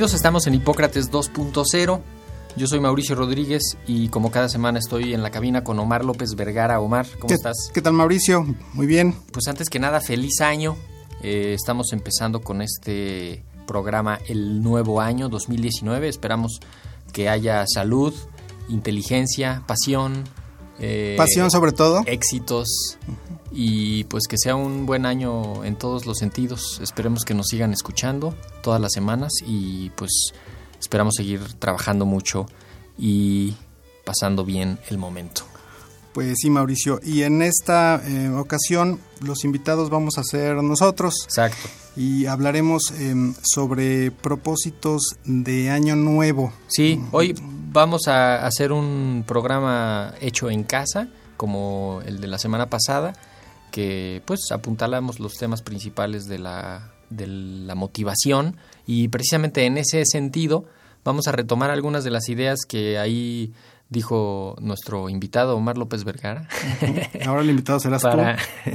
Bienvenidos, estamos en Hipócrates 2.0. Yo soy Mauricio Rodríguez y como cada semana estoy en la cabina con Omar López Vergara. Omar, ¿cómo ¿Qué, estás? ¿Qué tal Mauricio? Muy bien. Pues antes que nada, feliz año. Eh, estamos empezando con este programa el nuevo año 2019. Esperamos que haya salud, inteligencia, pasión. Eh, Pasión sobre todo. Éxitos y pues que sea un buen año en todos los sentidos. Esperemos que nos sigan escuchando todas las semanas y pues esperamos seguir trabajando mucho y pasando bien el momento. Pues sí, Mauricio. Y en esta eh, ocasión los invitados vamos a ser nosotros Exacto. y hablaremos em, sobre propósitos de año nuevo. Sí, hoy vamos a hacer un programa hecho en casa, como el de la semana pasada, que pues apuntalamos los temas principales de la, de la motivación y precisamente en ese sentido vamos a retomar algunas de las ideas que ahí dijo nuestro invitado Omar López Vergara. Ahora el invitado serás para, tú.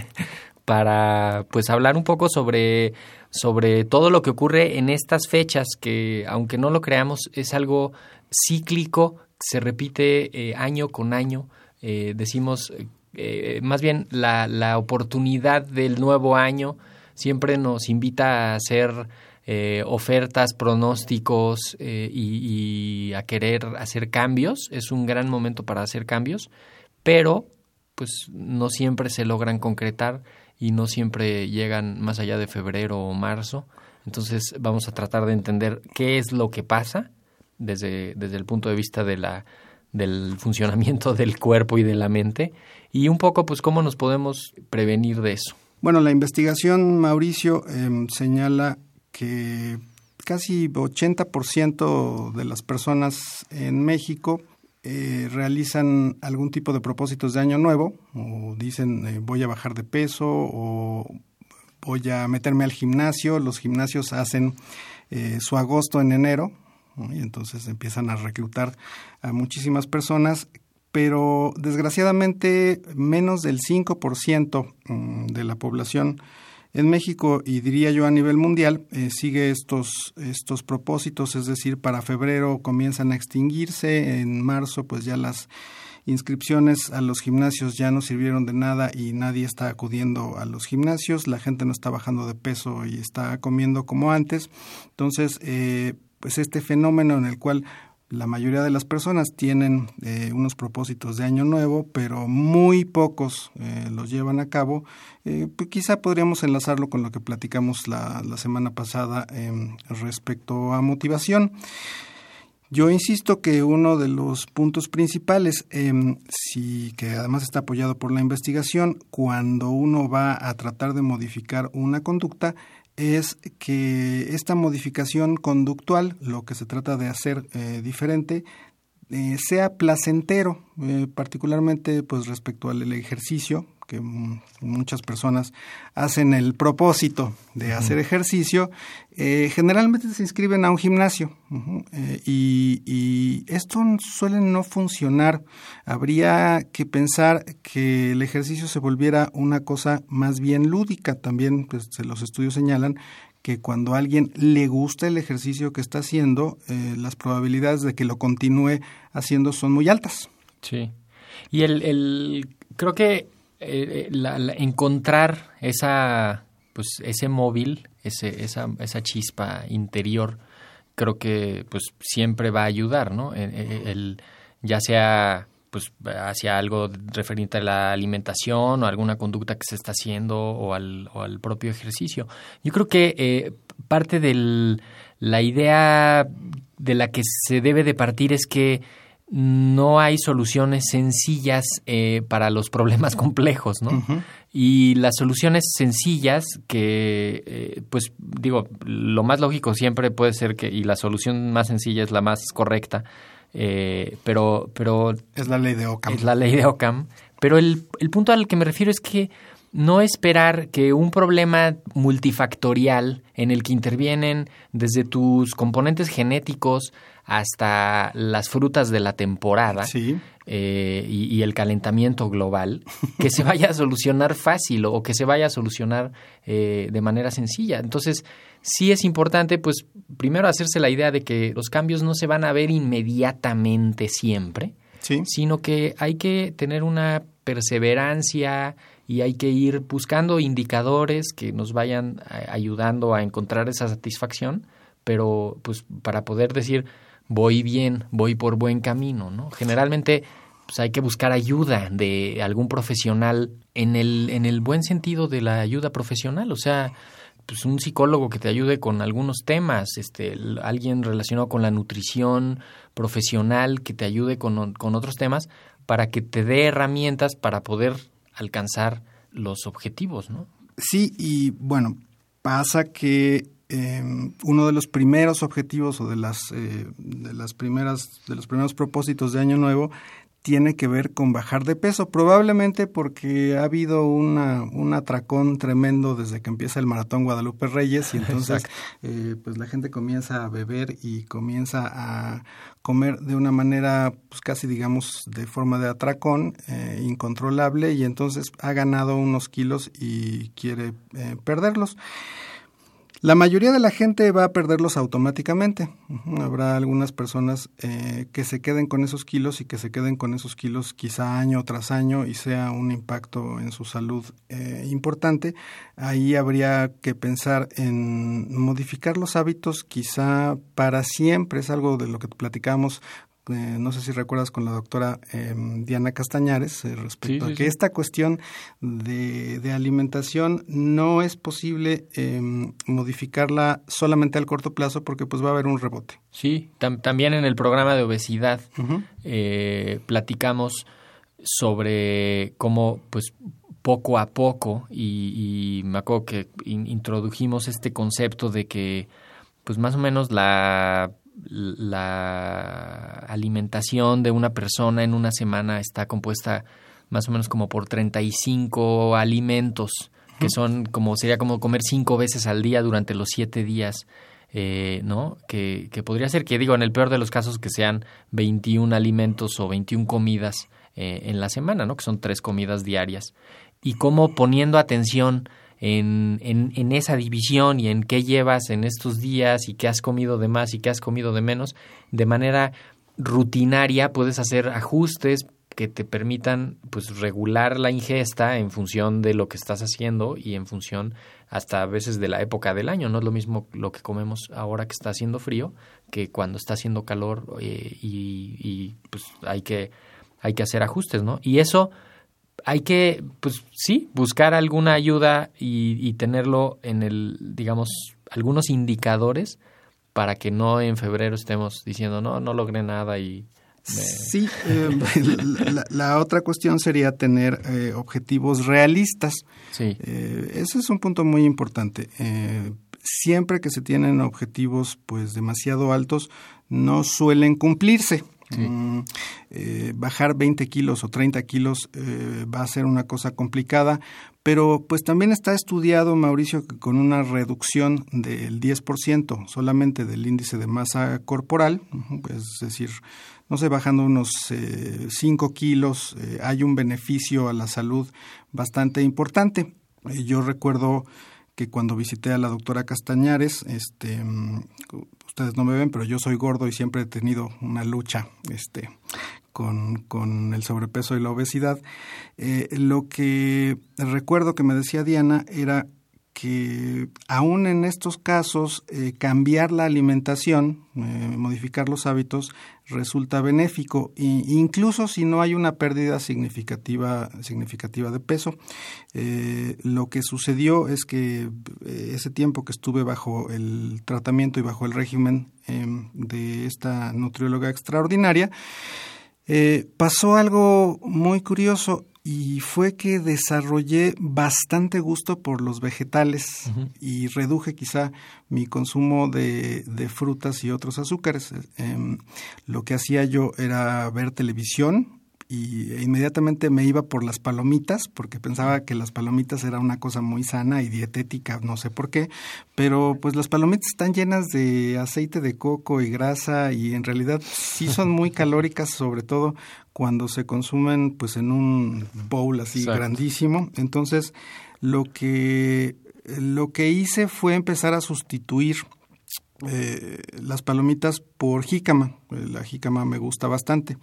Para pues hablar un poco sobre, sobre todo lo que ocurre en estas fechas que aunque no lo creamos es algo cíclico, se repite eh, año con año, eh, decimos eh, más bien la, la oportunidad del nuevo año siempre nos invita a hacer ofertas, pronósticos y, y a querer hacer cambios. Es un gran momento para hacer cambios, pero pues no siempre se logran concretar y no siempre llegan más allá de febrero o marzo. Entonces vamos a tratar de entender qué es lo que pasa desde, desde el punto de vista de la, del funcionamiento del cuerpo y de la mente y un poco pues cómo nos podemos prevenir de eso. Bueno, la investigación, Mauricio, em, señala que casi 80% de las personas en México eh, realizan algún tipo de propósitos de año nuevo, o dicen eh, voy a bajar de peso, o voy a meterme al gimnasio. Los gimnasios hacen eh, su agosto en enero, y entonces empiezan a reclutar a muchísimas personas pero desgraciadamente menos del 5% mm, de la población en México y diría yo a nivel mundial eh, sigue estos estos propósitos, es decir, para febrero comienzan a extinguirse, en marzo pues ya las inscripciones a los gimnasios ya no sirvieron de nada y nadie está acudiendo a los gimnasios, la gente no está bajando de peso y está comiendo como antes, entonces eh, pues este fenómeno en el cual la mayoría de las personas tienen eh, unos propósitos de año nuevo, pero muy pocos eh, los llevan a cabo. Eh, pues quizá podríamos enlazarlo con lo que platicamos la, la semana pasada respecto a motivación. Yo insisto que uno de los puntos principales, eh, sí, que además está apoyado por la investigación, cuando uno va a tratar de modificar una conducta, es que esta modificación conductual, lo que se trata de hacer eh, diferente, eh, sea placentero, eh, particularmente pues respecto al ejercicio, que muchas personas hacen el propósito de hacer ejercicio, eh, generalmente se inscriben a un gimnasio uh -huh, eh, y, y, esto suele no funcionar. Habría que pensar que el ejercicio se volviera una cosa más bien lúdica. También pues, los estudios señalan que cuando a alguien le gusta el ejercicio que está haciendo, eh, las probabilidades de que lo continúe haciendo son muy altas. Sí. Y el, el creo que eh, la, la, encontrar esa pues ese móvil ese, esa, esa chispa interior creo que pues siempre va a ayudar no el, el, ya sea pues hacia algo referente a la alimentación o alguna conducta que se está haciendo o al, o al propio ejercicio. Yo creo que eh, parte de la idea de la que se debe de partir es que no hay soluciones sencillas eh, para los problemas complejos, ¿no? Y las soluciones sencillas que, eh, pues digo, lo más lógico siempre puede ser que, y la solución más sencilla es la más correcta, eh, pero, pero... Es la ley de Ockham. Es la ley de Ockham. Pero el, el punto al que me refiero es que no esperar que un problema multifactorial en el que intervienen desde tus componentes genéticos hasta las frutas de la temporada eh, y, el calentamiento global, que se vaya a solucionar fácil o que se vaya a solucionar eh, de manera sencilla. Entonces, sí es importante, pues, primero hacerse la idea de que los cambios no se van a ver inmediatamente siempre, sino que hay que tener una perseverancia y hay que ir buscando indicadores que nos vayan eh, ayudando a encontrar esa satisfacción, pero pues para poder decir, voy bien, voy por buen camino, ¿no? Generalmente pues hay que buscar ayuda de algún profesional en el, en el buen sentido de la ayuda profesional, o sea, pues un psicólogo que te ayude con algunos temas, este, alguien relacionado con la nutrición profesional que te ayude con, con otros temas para que te dé herramientas para poder alcanzar los objetivos, ¿no? Sí, y bueno, pasa que Em, uno de los primeros objetivos o de las, eh, de las primeras, de los primeros propósitos de Año Nuevo tiene que ver con bajar de peso, probablemente porque ha habido una, un atracón tremendo desde que empieza el maratón Guadalupe Reyes y entonces eh, pues la gente comienza a beber y comienza a comer de una manera pues casi digamos de forma de atracón eh, incontrolable y entonces ha ganado unos kilos y quiere perderlos. La mayoría de la gente va a perderlos automáticamente. Habrá algunas personas eh, que se queden con esos kilos y que se queden con esos kilos quizá año tras año y sea un impacto en su salud eh, importante. Ahí habría que pensar en modificar los hábitos quizá para siempre. Es algo de lo que platicamos eh, no sé si recuerdas con la doctora em, Diana Castañares eh, respecto a que esta cuestión de, alimentación no es posible em, modificarla solamente al corto plazo porque pues va a haber un rebote. Sí, también en el programa de obesidad eh, platicamos sobre cómo pues poco a poco y, y me acuerdo que introdujimos este concepto de que pues más o menos la la alimentación de una persona en una semana está compuesta más o menos como por 35 alimentos, que son como sería como comer cinco veces al día durante los siete días. Eh, ¿no? Que, que, podría ser que, digo, en el peor de los casos, que sean 21 alimentos o 21 comidas eh, en la semana, ¿no? Que son tres comidas diarias. Y cómo poniendo atención en, en, esa división y en qué llevas en estos días y qué has comido de más y qué has comido de menos, de manera rutinaria puedes hacer ajustes que te permitan pues regular la ingesta en función de lo que estás haciendo y en función hasta a veces de la época del año. No es lo mismo lo que comemos ahora que está haciendo frío que cuando está haciendo calor eh, y, y, pues hay que, hay que hacer ajustes, ¿no? Y eso hay que, pues sí, buscar alguna ayuda y, tenerlo en el, digamos, algunos indicadores para que no en febrero estemos diciendo, no, no logré nada y... Sí, eh, la, otra cuestión sería tener eh, objetivos realistas. Sí. Eh, ese es un punto muy importante. siempre que se tienen objetivos pues demasiado altos, no suelen cumplirse. Mm, eh, bajar 20 kilos o 30 kilos eh, va a ser una cosa complicada, pero pues también está estudiado, Mauricio, que con una reducción del 10% solamente del índice de masa corporal, es decir, no sé, bajando unos 5 eh, kilos, hay un beneficio a la salud bastante importante. yo recuerdo que cuando visité a la doctora Castañares, este, mm, ustedes no me ven, pero yo soy gordo y siempre he tenido una lucha este, con, con el sobrepeso y la obesidad. Eh, lo que recuerdo que me decía Diana era que aún en estos casos eh, cambiar la alimentación, eh, modificar los hábitos, resulta benéfico, e incluso si no hay una pérdida significativa, significativa de peso. Eh, lo que sucedió es que ese tiempo que estuve bajo el tratamiento y bajo el régimen em, de esta nutrióloga extraordinaria, pasó algo muy curioso y fue que desarrollé bastante gusto por los vegetales y reduje quizá mi consumo de, de frutas y otros azúcares. Em, lo que hacía yo era ver televisión, y inmediatamente me iba por las palomitas porque pensaba que las palomitas era una cosa muy sana y dietética, no sé por qué, pero pues las palomitas están llenas de aceite de coco y grasa y en realidad sí son muy calóricas, sobre todo cuando se consumen pues en un bowl así grandísimo. Entonces, lo que lo que hice fue empezar a sustituir eh, las palomitas por jícama. La jícama me gusta bastante.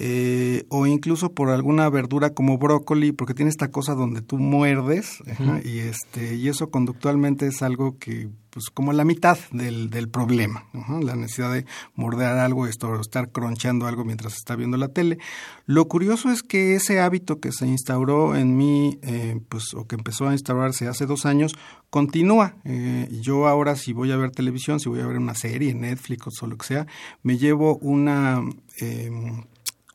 Eh, o incluso por alguna verdura como brócoli, porque tiene esta cosa donde tú muerdes y este y eso conductualmente es algo que pues como la mitad del, del problema, la necesidad de morder algo, esto, estar cronchando algo mientras está viendo la tele. Lo curioso es que ese hábito que se instauró en mí, eh, pues o que empezó a instaurarse hace dos años, continúa. Eh, yo ahora si voy a ver televisión, si voy a ver una serie, Netflix o lo que sea, me llevo una em,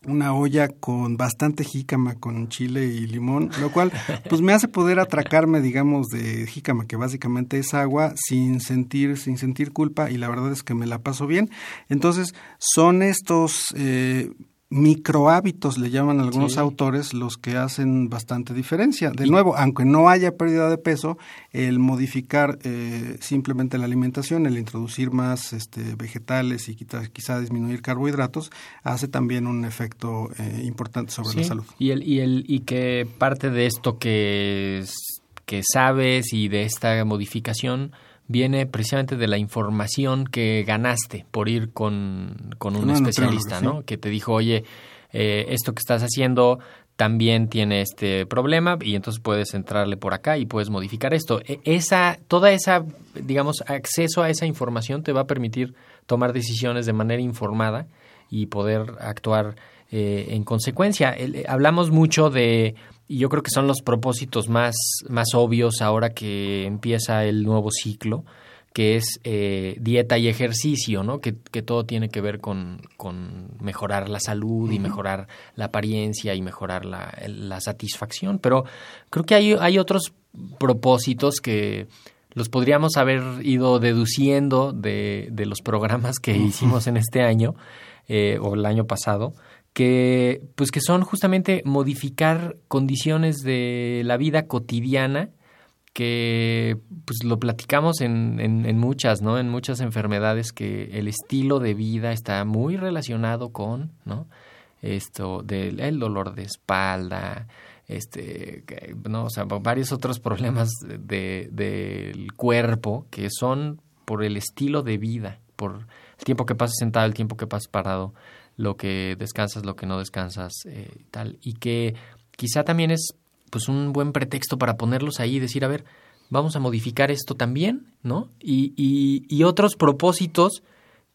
una olla con bastante jícama, con chile y limón, lo cual pues me hace poder atracarme, digamos, de jícama, que básicamente es agua, sin sentir, sin sentir culpa, y la verdad es que me la paso bien. Entonces, son estos eh, microhábitos, le llaman algunos autores, los que hacen bastante diferencia. De nuevo, aunque no haya pérdida de peso, el modificar eh, simplemente la alimentación, el introducir más este, vegetales y quizá, quizá, disminuir carbohidratos, hace también un efecto eh, importante sobre la salud. Y, el, y, el, y que parte de esto que, que sabes y de esta modificación viene precisamente de la información que ganaste por ir con, con un especialista, ¿no? Que te dijo, oye, eh, esto que estás haciendo también tiene este problema y entonces puedes entrarle por acá y puedes modificar esto. E, esa, toda esa, digamos, acceso a esa información te va a permitir tomar decisiones de manera informada y poder actuar eh, en consecuencia. hablamos mucho de y yo creo que son los propósitos más, más obvios ahora que empieza el nuevo ciclo, que es eh, dieta y ejercicio, ¿no? Que, que, todo tiene que ver con, con mejorar la salud y mejorar la apariencia y mejorar la, la, satisfacción. Pero creo que hay, hay otros propósitos que los podríamos haber ido deduciendo de, de los programas que hicimos en este año eh, o el año pasado que pues que son justamente modificar condiciones de la vida cotidiana que pues lo platicamos en, en, muchas, ¿no? En muchas enfermedades que el estilo de vida está muy relacionado con, ¿no? Esto del el dolor de espalda, este, no, o sea, varios otros problemas de, del cuerpo que son por el estilo de vida, por el tiempo que pasas sentado, el tiempo que pasas parado, lo que descansas, lo que no descansas, eh, tal. Y que quizá también es pues un buen pretexto para ponerlos ahí y decir, a ver, vamos a modificar esto también, ¿no? Y, y, y otros propósitos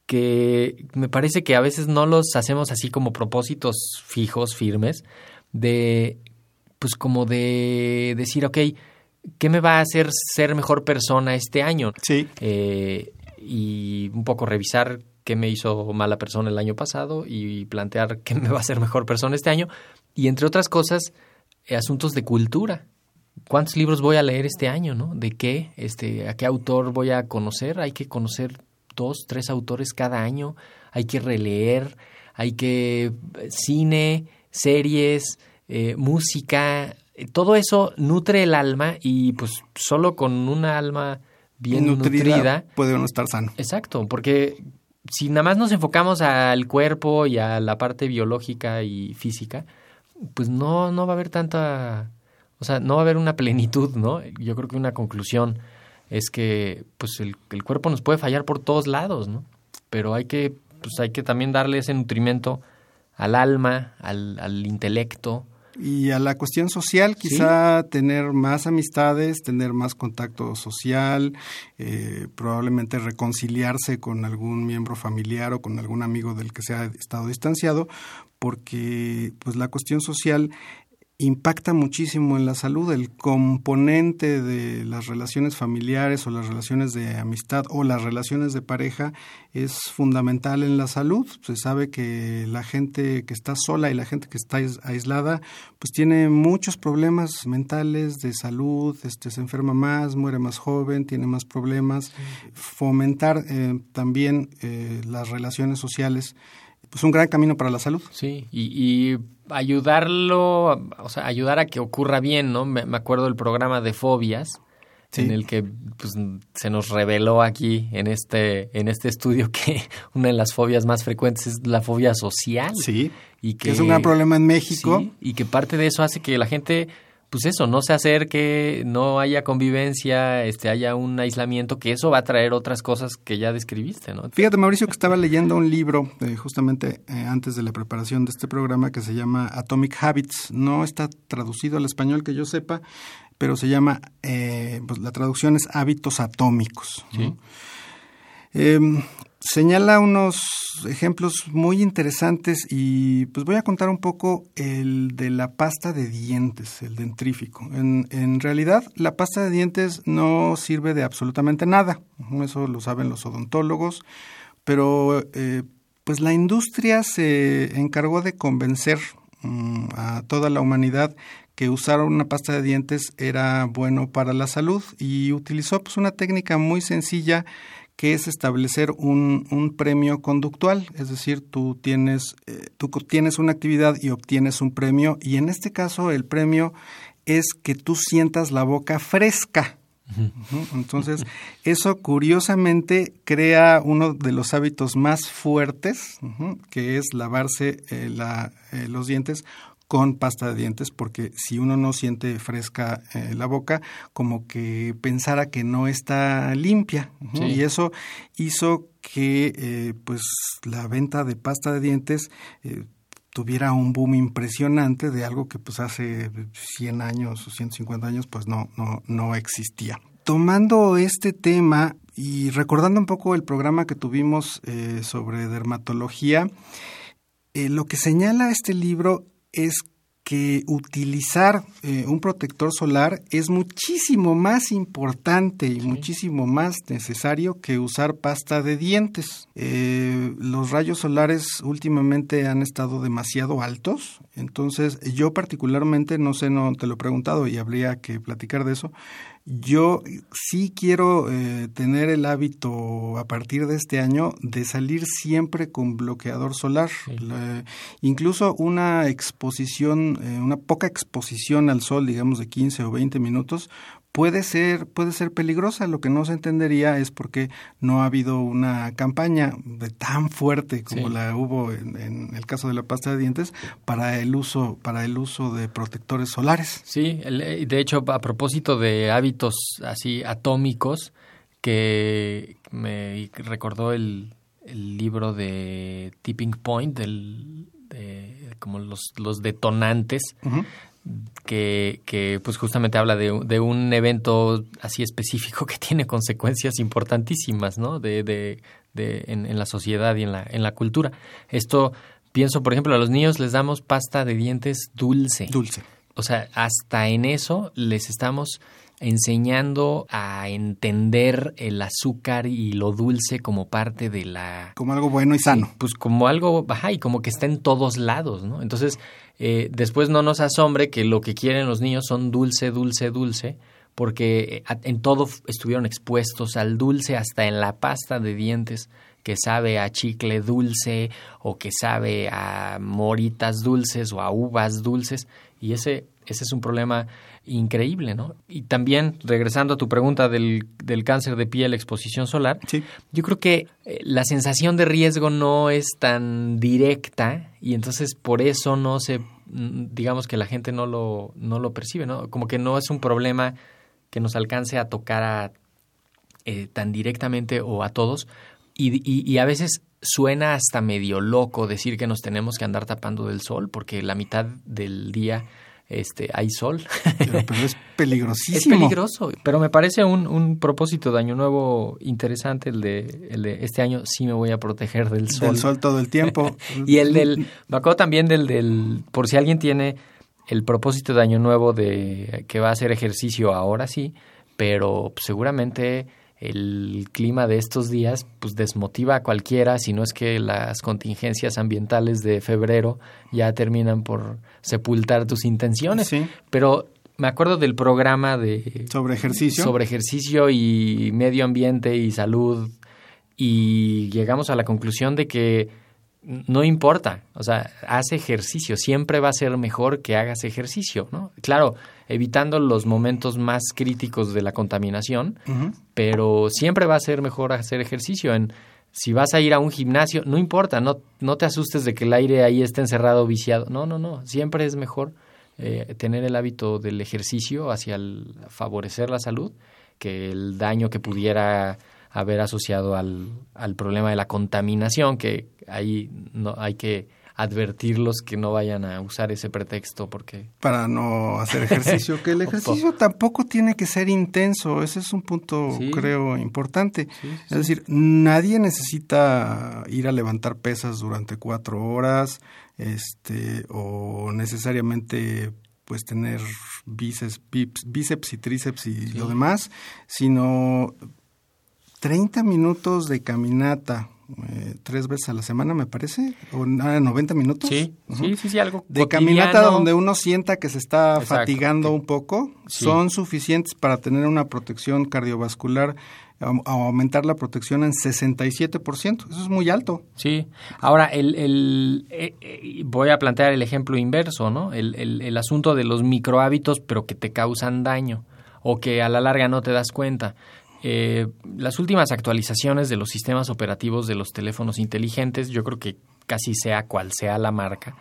que me parece que a veces no los hacemos así como propósitos fijos, firmes, de, pues como de decir, ok, ¿qué me va a hacer ser mejor persona este año? Sí. Eh, y un poco revisar qué me hizo mala persona el año pasado y plantear qué me va a hacer mejor persona este año. Y entre otras cosas, eh, asuntos de cultura. ¿Cuántos libros voy a leer este año, no? ¿De qué? Este, ¿A qué autor voy a conocer? Hay que conocer dos, tres autores cada año. Hay que releer. Hay que eh, cine, series, eh, música. Todo eso nutre el alma y pues solo con una alma bien nutrida, nutrida, puede uno estar sano. Exacto, porque si nada más nos enfocamos al cuerpo y a la parte biológica y física, pues no, no va a haber tanta, o sea, no va a haber una plenitud, ¿no? Yo creo que una conclusión es que pues el, el cuerpo nos puede fallar por todos lados, ¿no? Pero hay que, pues hay que también darle ese nutrimento al alma, al, al intelecto, y a la cuestión social, quizá tener más amistades, tener más contacto social, eh, probablemente reconciliarse con algún miembro familiar o con algún amigo del que se ha estado distanciado, porque pues la cuestión social impacta muchísimo en la salud. El componente de las relaciones familiares o las relaciones de amistad o las relaciones de pareja es fundamental en la salud. Se sabe que la gente que está sola y la gente que está aislada pues tiene muchos problemas mentales de salud, este, se enferma más, muere más joven, tiene más problemas. Fomentar eh, también eh, las relaciones sociales pues un gran camino para la salud. Sí, y, ayudarlo, o sea, ayudar a que ocurra bien, ¿no? Me, acuerdo del programa de fobias, en el que pues, se nos reveló aquí en este, en este estudio que una de las fobias más frecuentes es la fobia social. Sí, y que, es un gran problema en México. y que parte de eso hace que la gente pues eso, no se acerque, no haya convivencia, este, haya un aislamiento, que eso va a traer otras cosas que ya describiste, ¿no? Fíjate, Mauricio, que estaba leyendo un libro eh, justamente eh, antes de la preparación de este programa que se llama Atomic Habits. No está traducido al español que yo sepa, pero se llama, eh, pues la traducción es hábitos atómicos. ¿Sí? Señala unos ejemplos muy interesantes y pues voy a contar un poco el de la pasta de dientes, el dentrífico. En, en realidad la pasta de dientes no sirve de absolutamente nada, eso lo saben los odontólogos, pero eh, pues la industria se encargó de convencer mm, a toda la humanidad que usar una pasta de dientes era bueno para la salud y utilizó pues una técnica muy sencilla que es establecer un, un premio conductual, es decir, tú tienes, eh, tú tienes una actividad y obtienes un premio, y en este caso el premio es que tú sientas la boca fresca. Entonces, eso curiosamente crea uno de los hábitos más fuertes, que es lavarse eh, la, eh, los dientes con pasta de dientes, porque si uno no siente fresca eh, la boca, como que pensara que no está limpia. Y eso hizo que eh, pues la venta de pasta de dientes eh, tuviera un boom impresionante de algo que pues hace 100 años o 150 años pues no, no, no existía. Tomando este tema y recordando un poco el programa que tuvimos sobre dermatología, lo que señala este libro es que utilizar eh, un protector solar es muchísimo más importante y muchísimo más necesario que usar pasta de dientes. Eh, los rayos solares últimamente han estado demasiado altos, entonces yo particularmente, no sé, no te lo he preguntado y habría que platicar de eso, yo sí quiero eh, tener el hábito a partir de este año de salir siempre con bloqueador solar. incluso una exposición, eh, una poca exposición al sol, digamos de 15 o 20 minutos, puede ser, puede ser peligrosa. Lo que no se entendería es porque no ha habido una campaña de tan fuerte como la hubo en, el caso de la pasta de dientes para el uso, para el uso de protectores solares. Sí, de hecho, a propósito de hábitos así atómicos, que me recordó el, libro de Tipping Point, del, de, como los, los detonantes que, que pues justamente habla de, de, un evento así específico que tiene consecuencias importantísimas, ¿no? De, de, de en, en, la sociedad y en la, en la cultura. Esto, pienso, por ejemplo, a los niños les damos pasta de dientes dulce. Dulce. O sea, hasta en eso les estamos enseñando a entender el azúcar y lo dulce como parte de la... Como algo bueno y sano. pues como algo, ajá, y como que está en todos lados, ¿no? Entonces, eh, después no nos asombre que lo que quieren los niños son dulce, dulce, dulce, porque eh, en todo estuvieron expuestos al dulce, hasta en la pasta de dientes que sabe a chicle dulce o que sabe a moritas dulces o a uvas dulces y ese ese es un problema increíble, ¿no? Y también, regresando a tu pregunta del, del cáncer de piel, exposición solar, yo creo que eh, la sensación de riesgo no es tan directa y entonces por eso no se, mm, digamos que la gente no lo, no lo percibe, ¿no? Como que no es un problema que nos alcance a tocar a, eh, tan directamente o a todos y, y a veces suena hasta medio loco decir que nos tenemos que andar tapando del sol porque la mitad del día este, hay sol. Pero, es peligrosísimo. Es peligroso, pero me parece un, un propósito de año nuevo interesante el de, el de este año sí me voy a proteger del sol. Del sol todo el tiempo. y el del, me acuerdo también del, del, por si alguien tiene el propósito de Año Nuevo de que va a hacer ejercicio ahora sí, pero seguramente el clima de estos días pues desmotiva a cualquiera, si no es que las contingencias ambientales de febrero ya terminan por sepultar tus intenciones. Sí. Pero me acuerdo del programa de Sobre ejercicio. sobre ejercicio y medio ambiente y salud y llegamos a la conclusión de que no importa, o sea, haz ejercicio, siempre va a ser mejor que hagas ejercicio, ¿no? Claro, evitando los momentos más críticos de la contaminación, pero siempre va a ser mejor hacer ejercicio. En, si vas a ir a un gimnasio, no importa, no, no te asustes de que el aire ahí esté encerrado, viciado. No, no, no. Siempre es mejor eh, tener el hábito del ejercicio hacia el favorecer la salud que el daño que pudiera haber asociado al, al problema de la contaminación, que ahí no hay que advertirlos que no vayan a usar ese pretexto porque para no hacer ejercicio, que el ejercicio tampoco tiene que ser intenso, ese es un punto Sí. creo importante. Sí, sí, Es decir, nadie necesita ir a levantar pesas durante cuatro horas, este, o necesariamente pues tener bíceps, bíceps y tríceps y lo demás, sino 30 minutos de caminata, eh, tres veces a la semana me parece, o ah, 90 minutos. sí, sí, sí, sí, algo de caminata donde uno sienta que se está Exacto, fatigando que- un poco Sí. son suficientes para tener una protección cardiovascular a aumentar la protección en 67%. Eso es muy alto. Sí. Ahora, el, el, eh, eh, voy a plantear el ejemplo inverso, ¿no? El, el, el asunto de los microhábitos, pero que te causan daño o que a la larga no te das cuenta. Eh, las últimas actualizaciones de los sistemas operativos de los teléfonos inteligentes, yo creo que casi sea cual sea la marca,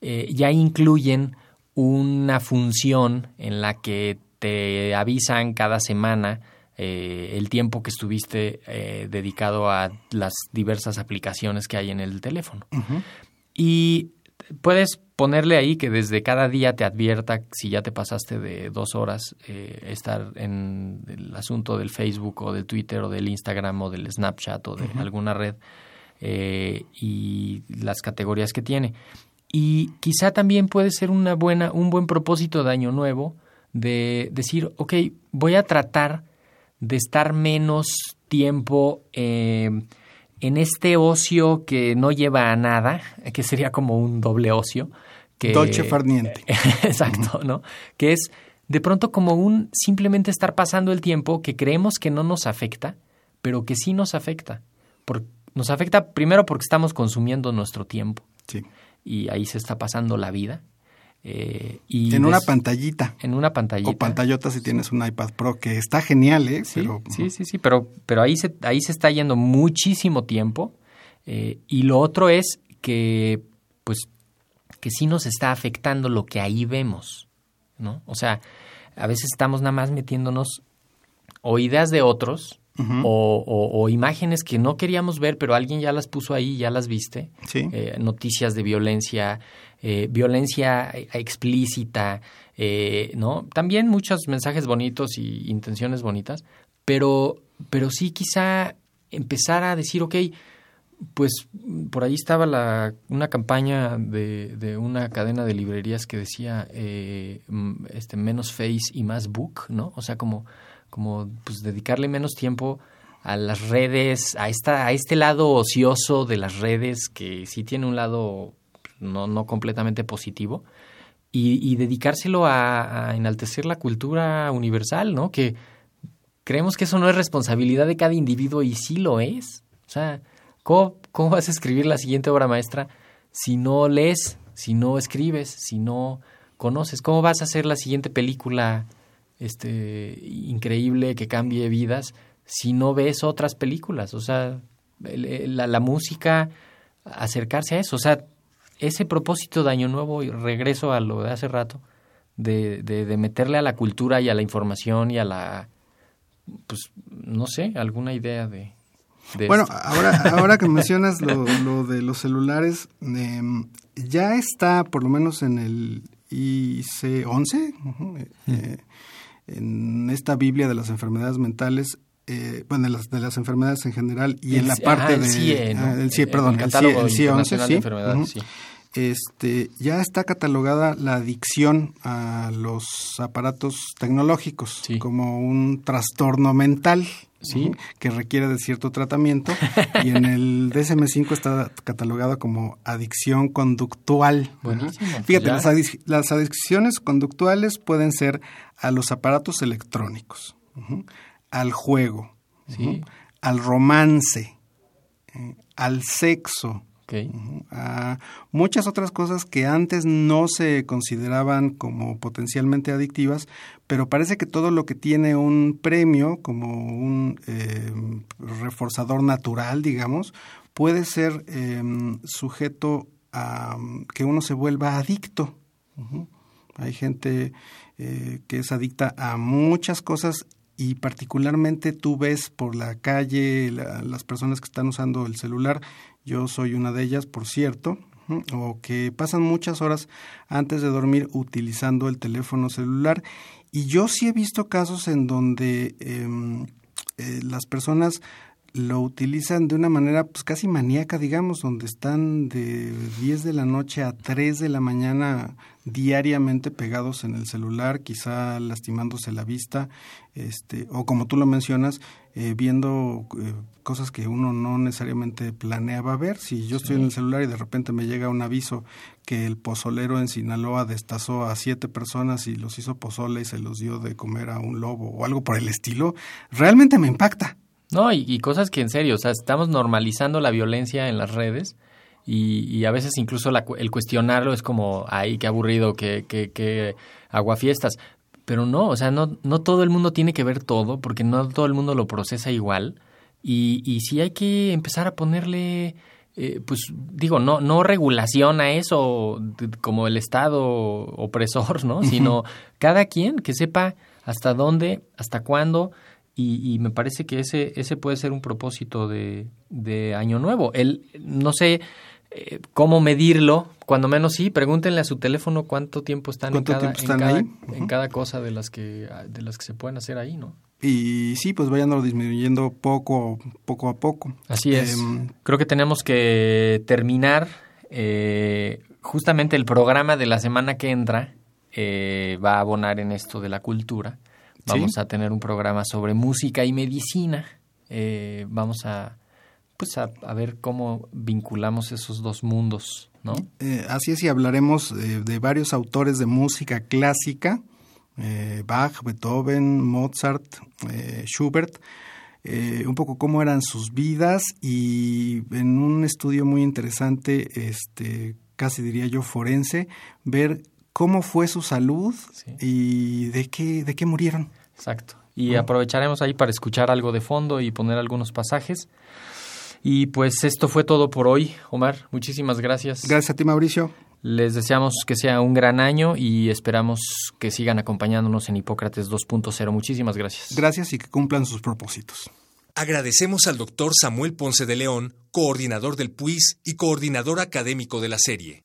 eh, ya incluyen una función en la que te avisan cada semana eh, el tiempo que estuviste dedicado a las diversas aplicaciones que hay en el teléfono. Y puedes ponerle ahí que desde cada día te advierta si ya te pasaste de dos horas eh, estar en el asunto del Facebook o del Twitter o del Instagram o del Snapchat o de alguna red eh, y las categorías que tiene. Y quizá también puede ser una buena, un buen propósito de año nuevo de decir, ok, voy a tratar de estar menos tiempo eh, en este ocio que no lleva a nada, que sería como un doble ocio. Que, Dolce far niente. Exacto, ¿no? Que es de pronto como un simplemente estar pasando el tiempo que creemos que no nos afecta, pero que sí nos afecta. Por- nos afecta primero porque estamos consumiendo nuestro tiempo Sí. y ahí se está pasando la vida. Eh, y En una pantallita. En una pantallita. O pantallota si tienes un iPad Pro, que está genial, ¿eh? Sí, Pero, sí, sí, sí, pero, pero ahí, se, ahí se está yendo muchísimo tiempo. eh, y lo otro es que, pues, que sí nos está afectando lo que ahí vemos, ¿no? O sea, a veces estamos nada más metiéndonos o ideas de otros Ujú. o, o- o imágenes que no queríamos ver, pero alguien ya las puso ahí, ya las viste. Sí. Eh, noticias de violencia, eh, violencia eh, explícita, eh, ¿no? También muchos mensajes bonitos y intenciones bonitas, pero, pero sí quizá empezar a decir, ok, pues por ahí estaba la, una campaña de, de una cadena de librerías que decía este, menos face y más book, ¿no? O sea, como, como pues, dedicarle menos tiempo a las redes, a, esta, a este lado ocioso de las redes que sí tiene un lado no, no completamente positivo y, dedicárselo a, enaltecer la cultura universal, ¿no? Que creemos que eso no es responsabilidad de cada individuo y sí lo es. O sea, ¿cómo, cómo vas a escribir la siguiente obra maestra si no lees, si no escribes, si no conoces? ¿Cómo vas a hacer la siguiente película este, increíble que cambie vidas si no ves otras películas? O sea, la, la música, acercarse a eso. O sea, ese propósito de Año Nuevo, y regreso a lo de hace rato, de, de, de meterle a la cultura y a la información y a la, pues, no sé, alguna idea de... de Bueno, esto. ahora, ahora que mencionas lo, lo de los celulares, em, ya está por lo menos en el IC11, ujú, eh, eh, en esta Biblia de las enfermedades mentales, eh, bueno, de las, de las enfermedades en general y El en la parte ah, de... CIE, ¿no? el CIE, perdón, el el CIE, el CIE 11, Internacional de sí. Sí. este, ya está catalogada la adicción a los aparatos tecnológicos como un trastorno mental. que requiere de cierto tratamiento y en el DSM-5 está catalogada como adicción conductual. Fíjate, las, adicciones conductuales pueden ser a los aparatos electrónicos, al juego, al romance, eh, al sexo, a muchas otras cosas que antes no se consideraban como potencialmente adictivas, pero parece que todo lo que tiene un premio como un eh, reforzador natural, digamos, puede ser em, sujeto a que uno se vuelva adicto. Hay gente eh, que es adicta a muchas cosas y particularmente tú ves por la calle las personas que están usando el celular, yo soy una de ellas, por cierto, o que pasan muchas horas antes de dormir utilizando el teléfono celular. Y yo sí he visto casos en donde em, eh, las personas lo utilizan de una manera pues casi maníaca, digamos, donde están de 10 de la noche a 3 de la mañana diariamente pegados en el celular, quizá lastimándose la vista, este, o como tú lo mencionas, eh, viendo eh, cosas que uno no necesariamente planeaba ver. Si yo estoy en el celular y de repente me llega un aviso que el pozolero en Sinaloa destazó a siete personas y los hizo pozole y se los dio de comer a un lobo o algo por el estilo, realmente me impacta. No, y, cosas que en serio, o sea, estamos normalizando la violencia en las redes y, a veces incluso el cuestionarlo es como, ay, qué aburrido, qué, qué, qué aguafiestas. Pero no, o sea, no, no todo el mundo tiene que ver todo porque no todo el mundo lo procesa igual y, y sí hay que empezar a ponerle... Eh, pues digo, no, no regulación a eso como el Estado opresor, ¿no? Sino cada quien que sepa hasta dónde, hasta cuándo, y, me parece que ese, ese puede ser un propósito de, de Año Nuevo. El, no sé eh, cómo medirlo, cuando menos sí, pregúntenle a su teléfono cuánto tiempo están, en, cada, en, cada, cosa de las, que, de las que se pueden hacer ahí, ¿no? Y sí, pues vayan disminuyendo poco, poco a poco. Así es. Em, Creo que tenemos que terminar eh, justamente el programa de la semana que entra. Eh, va a abonar en esto de la cultura. Vamos a tener un programa sobre música y medicina. Eh, vamos a, pues a, ver cómo vinculamos esos dos mundos, ¿no? Eh, así es, y hablaremos eh, de varios autores de música clásica, Bach, Beethoven, Mozart, Schubert, un poco cómo eran sus vidas y en un estudio muy interesante, este, casi diría yo forense, ver cómo fue su salud y de qué, de qué murieron. Exacto. Y aprovecharemos ahí para escuchar algo de fondo y poner algunos pasajes. Y pues esto fue todo por hoy, Omar. Muchísimas gracias. Gracias a ti, Mauricio. Les deseamos que sea un gran año y esperamos que sigan acompañándonos en Hipócrates 2.0. Muchísimas gracias. Gracias y que cumplan sus propósitos. Agradecemos al doctor Samuel Ponce de León, coordinador del PUIS y coordinador académico de la serie.